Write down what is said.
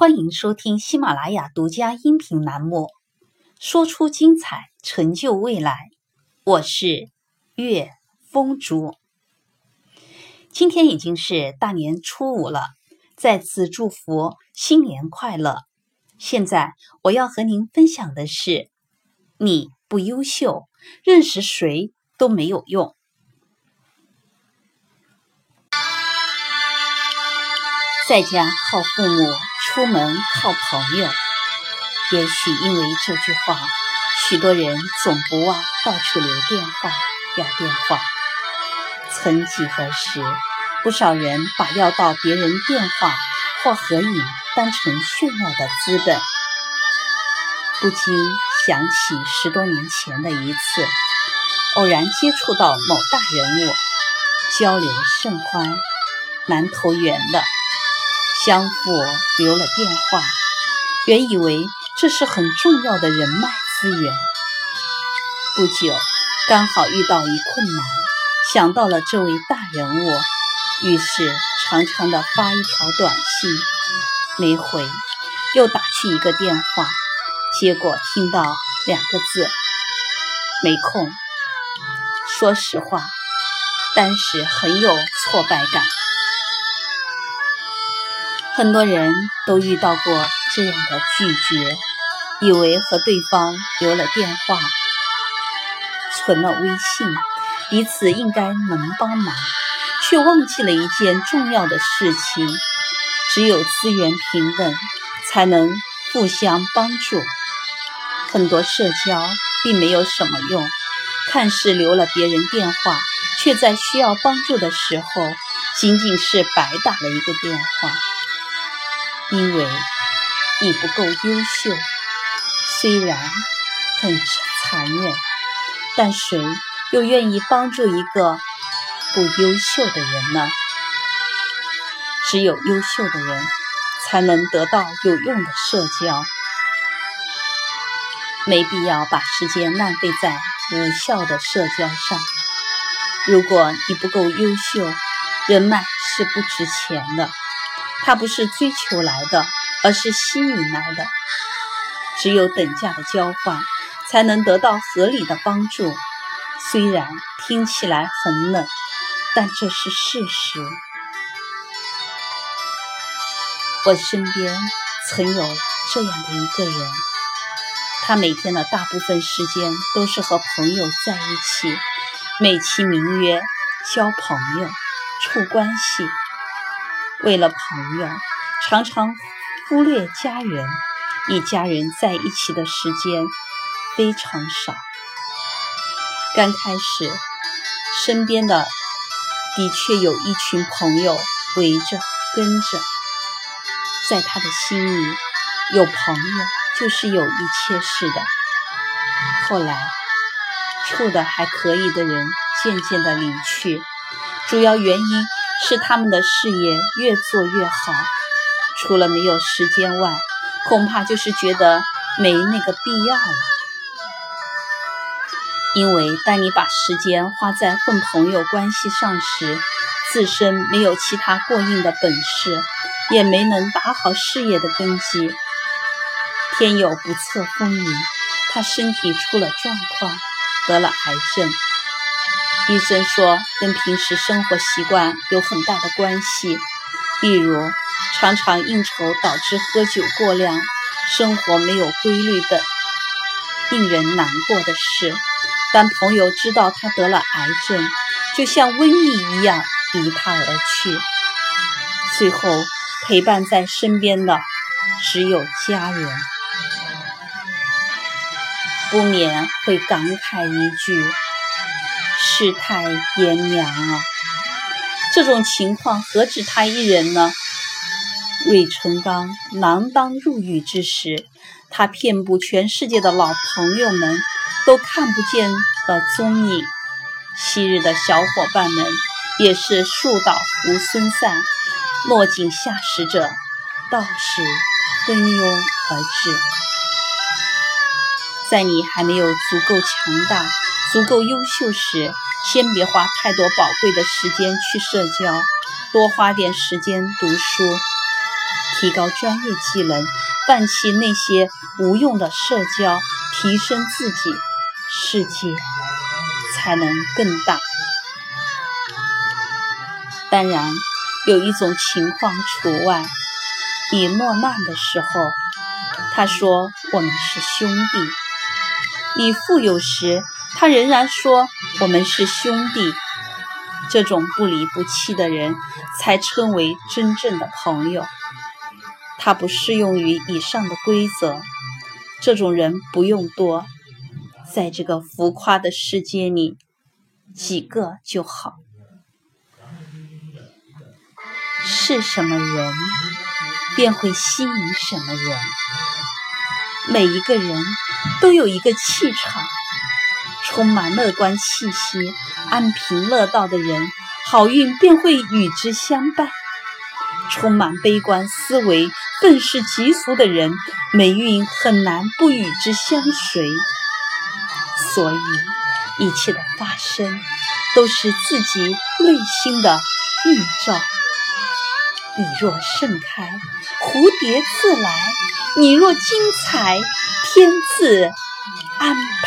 欢迎收听喜马拉雅独家音频栏目《说出精彩，成就未来》。我是月风竹。今天已经是大年初五了，再次祝福新年快乐。现在我要和您分享的是：你不优秀，认识谁都没有用。在家靠父母。出门靠朋友，也许因为这句话，许多人总不忘到处留电话要电话。曾几何时，不少人把要到别人电话或合影当成炫耀的资本。不禁想起十多年前的一次，偶然接触到某大人物，交流甚欢，蛮投缘的。相互留了电话，原以为这是很重要的人脉资源。不久，刚好遇到一困难，想到了这位大人物，于是长长的发一条短信，没回，又打去一个电话，结果听到两个字：没空。说实话，当时很有挫败感。很多人都遇到过这样的拒绝，以为和对方留了电话、存了微信，彼此应该能帮忙，却忘记了一件重要的事情：只有资源平等，才能互相帮助。很多社交并没有什么用，看似留了别人电话，却在需要帮助的时候，仅仅是白打了一个电话。因为你不够优秀，虽然很残忍，但谁又愿意帮助一个不优秀的人呢？只有优秀的人才能得到有用的社交，没必要把时间浪费在无效的社交上。如果你不够优秀，人脉是不值钱的。它不是追求来的，而是吸引来的。只有等价的交换，才能得到合理的帮助。虽然听起来很冷，但这是事实。我身边曾有这样的一个人，他每天的大部分时间都是和朋友在一起，美其名曰交朋友、处关系。为了朋友，常常忽略家人，一家人在一起的时间非常少。刚开始，身边的的确有一群朋友围着跟着，在他的心里，有朋友就是有一切似的。后来，处的还可以的人渐渐的离去，主要原因。是他们的事业越做越好，除了没有时间外，恐怕就是觉得没那个必要了。因为当你把时间花在混朋友关系上时，自身没有其他过硬的本事，也没能打好事业的根基。天有不测风云，他身体出了状况，得了癌症。医生说，跟平时生活习惯有很大的关系，例如常常应酬导致喝酒过量、生活没有规律等。令人难过的是，当朋友知道他得了癌症，就像瘟疫一样离他而去，最后陪伴在身边的只有家人，不免会感慨一句。世态炎凉啊！这种情况何止他一人呢？芮成钢锒铛入狱之时，他遍布全世界的老朋友们都看不见的踪影。昔日的小伙伴们也是树倒猢狲散，落井下石者倒是蜂拥而至。在你还没有足够强大。足够优秀时，先别花太多宝贵的时间去社交，多花点时间读书。提高专业技能，放弃那些无用的社交，提升自己，世界才能更大。当然，有一种情况除外：你落难的时候，他说我们是兄弟；你富有时，他仍然说我们是兄弟。这种不离不弃的人，才称为真正的朋友。他不适用于以上的规则。这种人不用多，在这个浮夸的世界里，几个就好。是什么人，便会吸引什么人。每一个人都有一个气场，充满乐观气息。安贫乐道的人，好运便会与之相伴；充满悲观思维、愤世嫉俗的人，霉运很难不与之相随。所以，一切的发生都是自己内心的映照。你若盛开，蝴蝶自来；你若精彩，天自安排。